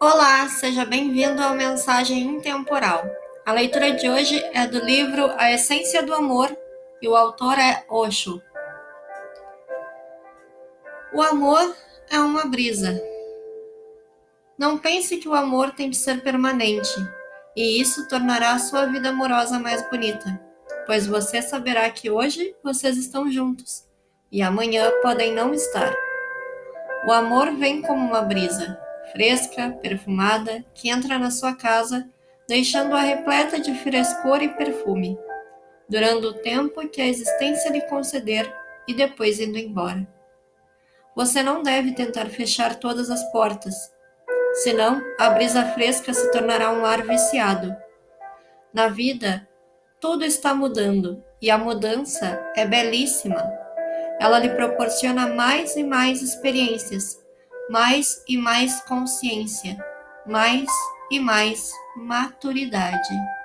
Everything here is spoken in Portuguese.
Olá, seja bem-vindo ao Mensagem Intemporal. A leitura de hoje é do livro A Essência do Amor e o autor é Osho. O amor é uma brisa. Não pense que o amor tem de ser permanente, e isso tornará a sua vida amorosa mais bonita, pois você saberá que hoje vocês estão juntos e amanhã podem não estar. O amor vem como uma brisa fresca, perfumada, que entra na sua casa, deixando-a repleta de frescor e perfume, durando o tempo que a existência lhe conceder e depois indo embora. Você não deve tentar fechar todas as portas, senão a brisa fresca se tornará um ar viciado. Na vida, tudo está mudando e a mudança é belíssima. Ela lhe proporciona mais e mais experiências mais e mais consciência, mais e mais maturidade.